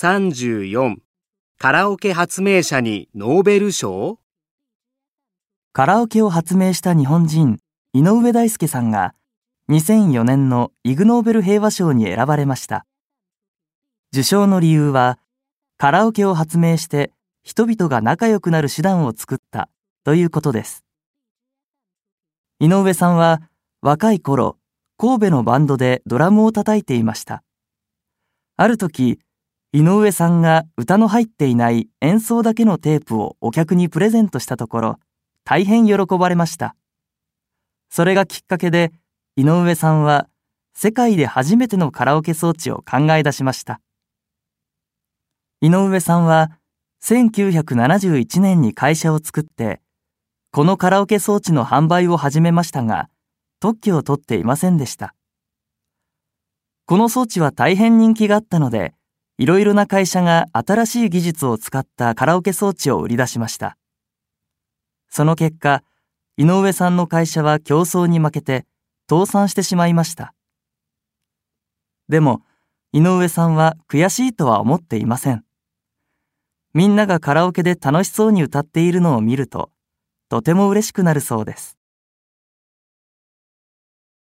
34カラオケ発明者にノーベル賞？カラオケを発明した日本人、井上大輔さんが2004年のイグノーベル平和賞に選ばれました。受賞の理由は、カラオケを発明して人々が仲良くなる手段を作ったということです。井上さんは若い頃、神戸のバンドでドラムを叩いていました。ある時、井上さんが歌の入っていない演奏だけのテープをお客にプレゼントしたところ、大変喜ばれました。それがきっかけで、井上さんは世界で初めてのカラオケ装置を考え出しました。井上さんは1971年に会社を作って、このカラオケ装置の販売を始めましたが、特許を取っていませんでした。この装置は大変人気があったので、いろいろな会社が新しい技術を使ったカラオケ装置を売り出しました。その結果、井上さんの会社は競争に負けて倒産してしまいました。でも、井上さんは悔しいとは思っていません。みんながカラオケで楽しそうに歌っているのを見ると、とても嬉しくなるそうです。